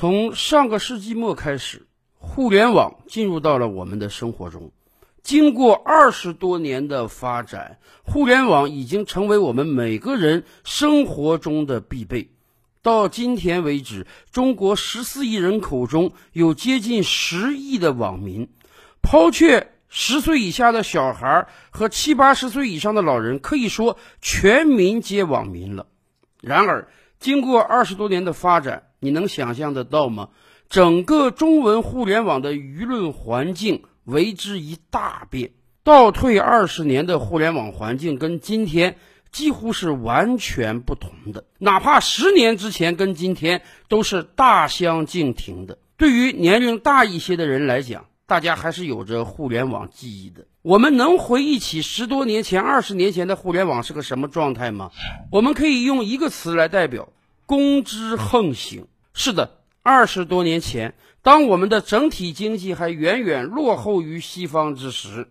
从上个世纪末开始，互联网进入到了我们的生活中。经过二十多年的发展，互联网已经成为我们每个人生活中的必备。到今天为止，中国十四亿人口中有接近十亿的网民。抛却十岁以下的小孩和七八十岁以上的老人，可以说全民皆网民了。然而，经过二十多年的发展，你能想象得到吗？整个中文互联网的舆论环境为之一大变。倒退二十年的互联网环境跟今天几乎是完全不同的，哪怕十年之前跟今天都是大相径庭的。对于年龄大一些的人来讲，大家还是有着互联网记忆的。我们能回忆起十多年前、二十年前的互联网是个什么状态吗？我们可以用一个词来代表：公知横行。是的，二十多年前，当我们的整体经济还远远落后于西方之时，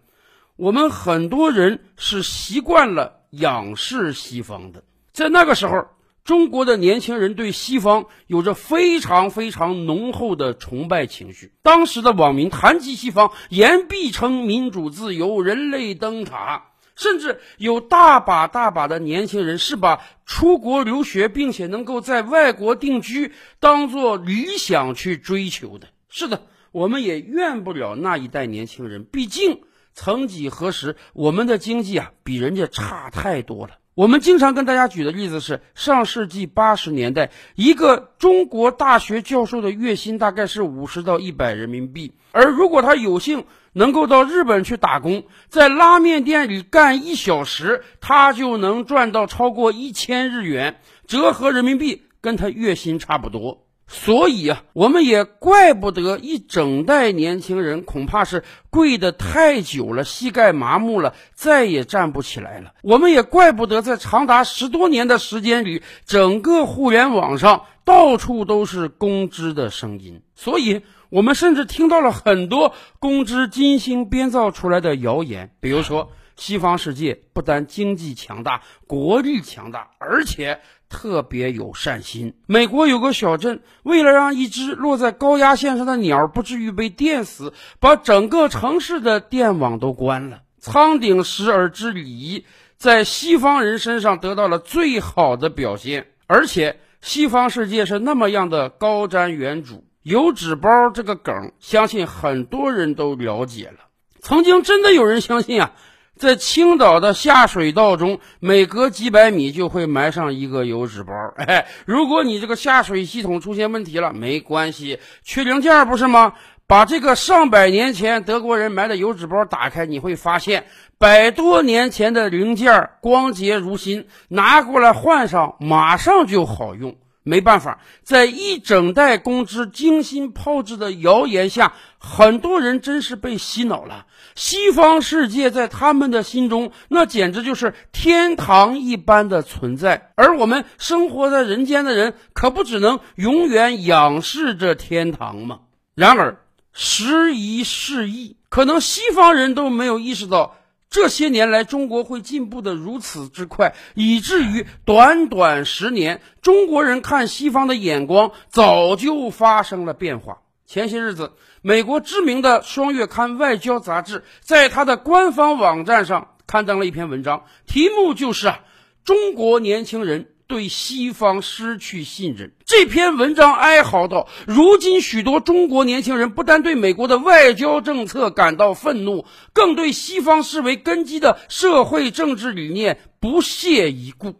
我们很多人是习惯了仰视西方的。在那个时候，中国的年轻人对西方有着非常非常浓厚的崇拜情绪。当时的网民谈及西方，言必称民主自由、人类灯塔，甚至有大把大把的年轻人是把出国留学并且能够在外国定居当做理想去追求的。是的，我们也怨不了那一代年轻人，毕竟曾几何时，我们的经济啊比人家差太多了。我们经常跟大家举的例子是，上世纪八十年代，一个中国大学教授的月薪大概是五十到一百人民币，而如果他有幸能够到日本去打工，在拉面店里干一小时，他就能赚到超过一千日元，折合人民币跟他月薪差不多。所以啊，我们也怪不得一整代年轻人恐怕是跪得太久了，膝盖麻木了，再也站不起来了。我们也怪不得在长达十多年的时间里，整个互联网上到处都是工资的声音。所以，我们甚至听到了很多公知精心编造出来的谣言，比如说。西方世界不但经济强大、国力强大，而且特别有善心。美国有个小镇，为了让一只落在高压线上的鸟不至于被电死，把整个城市的电网都关了。仓顶时而知礼仪，在西方人身上得到了最好的表现。而且，西方世界是那么样的高瞻远瞩，油纸包这个梗，相信很多人都了解了。曾经真的有人相信啊。在青岛的下水道中，每隔几百米就会埋上一个油纸包。哎，如果你这个下水系统出现问题了，没关系，缺零件不是吗？把这个上百年前德国人埋的油纸包打开，你会发现百多年前的零件光洁如新，拿过来换上，马上就好用。没办法，在一整代公知精心炮制的谣言下，很多人真是被洗脑了。西方世界在他们的心中，那简直就是天堂一般的存在，而我们生活在人间的人，可不只能永远仰视着天堂吗？然而，时移世易，可能西方人都没有意识到。这些年来，中国会进步的如此之快，以至于短短十年，中国人看西方的眼光早就发生了变化。前些日子，美国知名的双月刊《外交》杂志在它的官方网站上刊登了一篇文章，题目就是啊，中国年轻人。对西方失去信任。这篇文章哀嚎道：“如今许多中国年轻人不但对美国的外交政策感到愤怒，更对西方视为根基的社会政治理念不屑一顾。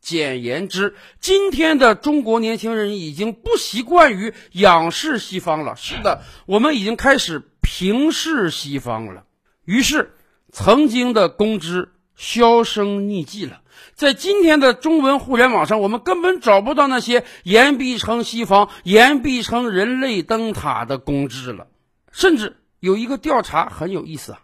简言之，今天的中国年轻人已经不习惯于仰视西方了。是的，我们已经开始平视西方了。于是，曾经的公知销声匿迹了。”在今天的中文互联网上，我们根本找不到那些言必称西方、言必称人类灯塔的公知了。甚至有一个调查很有意思啊，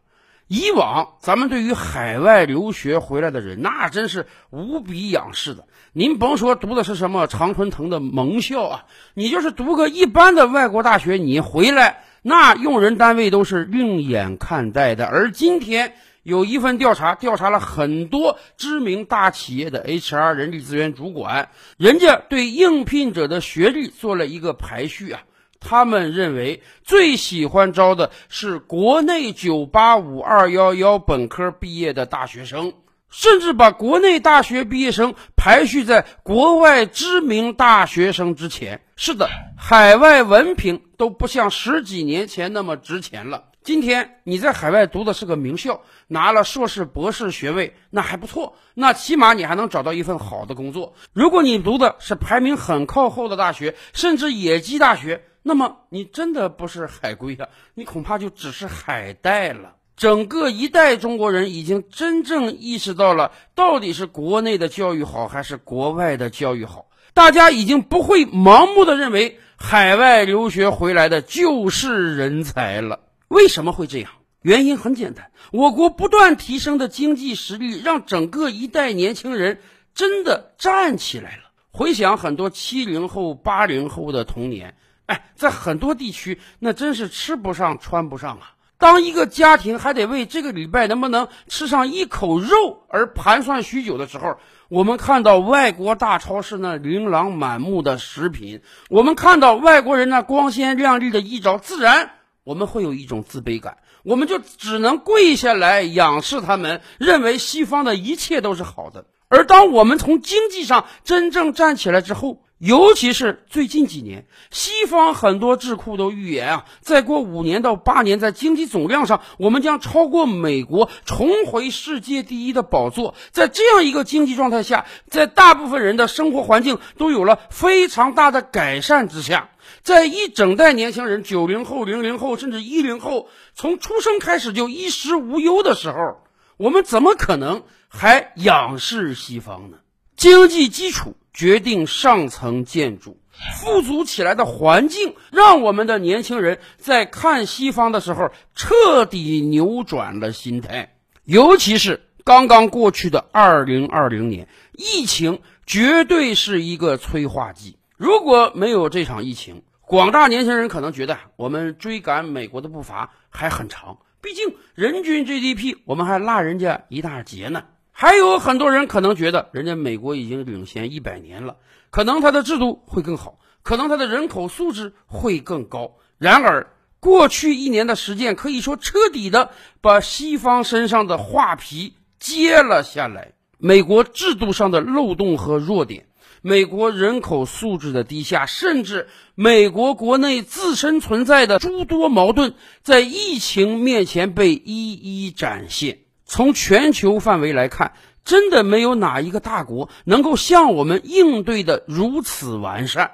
以往咱们对于海外留学回来的人，那真是无比仰视的。您甭说读的是什么常春藤的盟校啊，你就是读个一般的外国大学，你回来那用人单位都是另眼看待的。而今天。有一份调查，调查了很多知名大企业的 HR 人力资源主管，人家对应聘者的学历做了一个排序啊。他们认为最喜欢招的是国内985、211本科毕业的大学生，甚至把国内大学毕业生排序在国外知名大学生之前。是的，海外文凭都不像十几年前那么值钱了。今天你在海外读的是个名校，拿了硕士、博士学位，那还不错，那起码你还能找到一份好的工作。如果你读的是排名很靠后的大学，甚至野鸡大学，那么你真的不是海归啊，你恐怕就只是海带了。整个一代中国人已经真正意识到了，到底是国内的教育好还是国外的教育好。大家已经不会盲目的认为海外留学回来的就是人才了。为什么会这样？原因很简单，我国不断提升的经济实力，让整个一代年轻人真的站起来了。回想很多七零后、八零后的童年，哎，在很多地区那真是吃不上、穿不上啊。当一个家庭还得为这个礼拜能不能吃上一口肉而盘算许久的时候，我们看到外国大超市那琳琅满目的食品，我们看到外国人那光鲜亮丽的衣着，自然。我们会有一种自卑感，我们就只能跪下来仰视他们，认为西方的一切都是好的。而当我们从经济上真正站起来之后，尤其是最近几年，西方很多智库都预言啊，再过五年到八年，在经济总量上，我们将超过美国，重回世界第一的宝座。在这样一个经济状态下，在大部分人的生活环境都有了非常大的改善之下。在一整代年轻人，九零后、零零后，甚至一零后，从出生开始就衣食无忧的时候，我们怎么可能还仰视西方呢？经济基础决定上层建筑，富足起来的环境，让我们的年轻人在看西方的时候彻底扭转了心态。尤其是刚刚过去的二零二零年，疫情绝对是一个催化剂。如果没有这场疫情，广大年轻人可能觉得我们追赶美国的步伐还很长，毕竟人均 GDP 我们还落人家一大截呢。还有很多人可能觉得人家美国已经领先一百年了，可能它的制度会更好，可能它的人口素质会更高。然而，过去一年的实践可以说彻底的把西方身上的画皮揭了下来，美国制度上的漏洞和弱点。美国人口素质的低下，甚至美国国内自身存在的诸多矛盾，在疫情面前被一一展现。从全球范围来看，真的没有哪一个大国能够像我们应对的如此完善。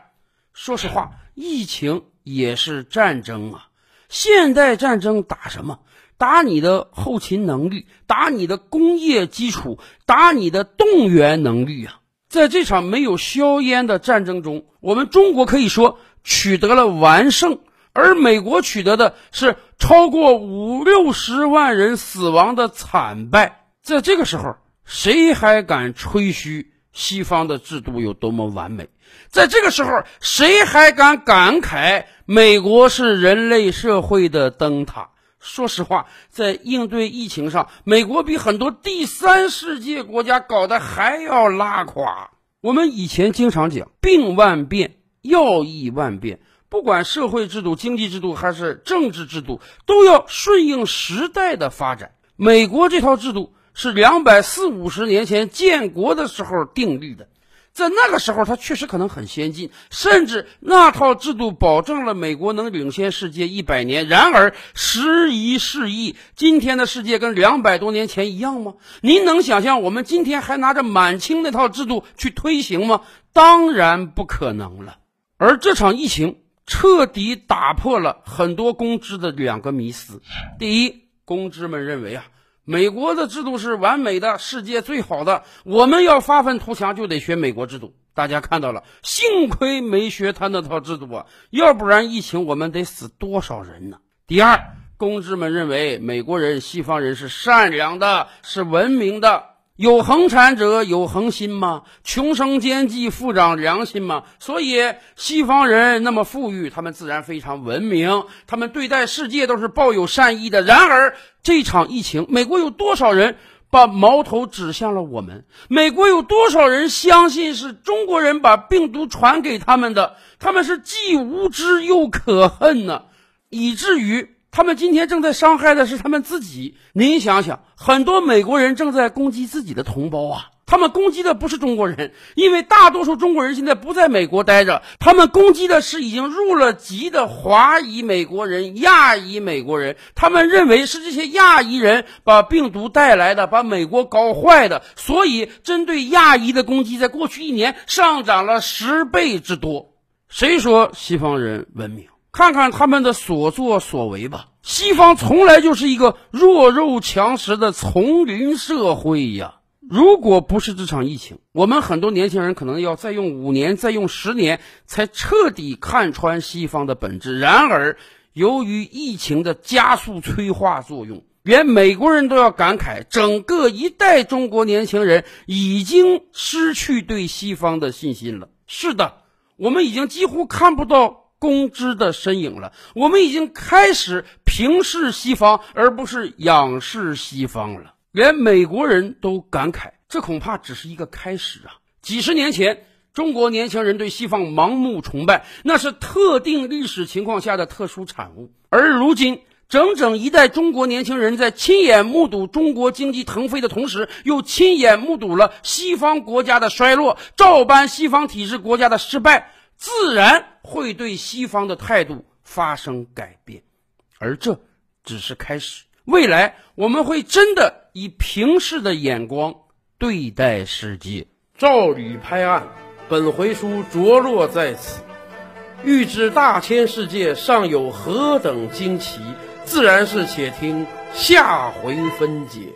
说实话，疫情也是战争啊！现代战争打什么？打你的后勤能力，打你的工业基础，打你的动员能力啊！在这场没有硝烟的战争中，我们中国可以说取得了完胜，而美国取得的是超过五六十万人死亡的惨败。在这个时候，谁还敢吹嘘西方的制度有多么完美？在这个时候，谁还敢感慨美国是人类社会的灯塔？说实话，在应对疫情上，美国比很多第三世界国家搞得还要拉垮。我们以前经常讲“病万变，要义万变”，不管社会制度、经济制度还是政治制度，都要顺应时代的发展。美国这套制度是两百四五十年前建国的时候订立的。在那个时候，它确实可能很先进，甚至那套制度保证了美国能领先世界一百年。然而时移世易，今天的世界跟两百多年前一样吗？您能想象我们今天还拿着满清那套制度去推行吗？当然不可能了。而这场疫情彻底打破了很多公知的两个迷思：第一，公知们认为啊。美国的制度是完美的，世界最好的。我们要发愤图强，就得学美国制度。大家看到了，幸亏没学他那套制度啊，要不然疫情我们得死多少人呢？第二，公知们认为美国人、西方人是善良的，是文明的。有恒产者有恒心吗？穷生奸计，富长良心吗？所以西方人那么富裕，他们自然非常文明，他们对待世界都是抱有善意的。然而这场疫情，美国有多少人把矛头指向了我们？美国有多少人相信是中国人把病毒传给他们的？他们是既无知又可恨呢，以至于。他们今天正在伤害的是他们自己。您想想，很多美国人正在攻击自己的同胞啊！他们攻击的不是中国人，因为大多数中国人现在不在美国待着。他们攻击的是已经入了籍的华裔美国人、亚裔美国人。他们认为是这些亚裔人把病毒带来的，把美国搞坏的。所以，针对亚裔的攻击，在过去一年上涨了十倍之多。谁说西方人文明？看看他们的所作所为吧。西方从来就是一个弱肉强食的丛林社会呀！如果不是这场疫情，我们很多年轻人可能要再用五年、再用十年，才彻底看穿西方的本质。然而，由于疫情的加速催化作用，连美国人都要感慨：整个一代中国年轻人已经失去对西方的信心了。是的，我们已经几乎看不到。公知的身影了，我们已经开始平视西方，而不是仰视西方了。连美国人都感慨，这恐怕只是一个开始啊！几十年前，中国年轻人对西方盲目崇拜，那是特定历史情况下的特殊产物。而如今，整整一代中国年轻人在亲眼目睹中国经济腾飞的同时，又亲眼目睹了西方国家的衰落，照搬西方体制国家的失败。自然会对西方的态度发生改变，而这只是开始。未来我们会真的以平视的眼光对待世界。照吕拍案，本回书着落在此。欲知大千世界尚有何等惊奇，自然是且听下回分解。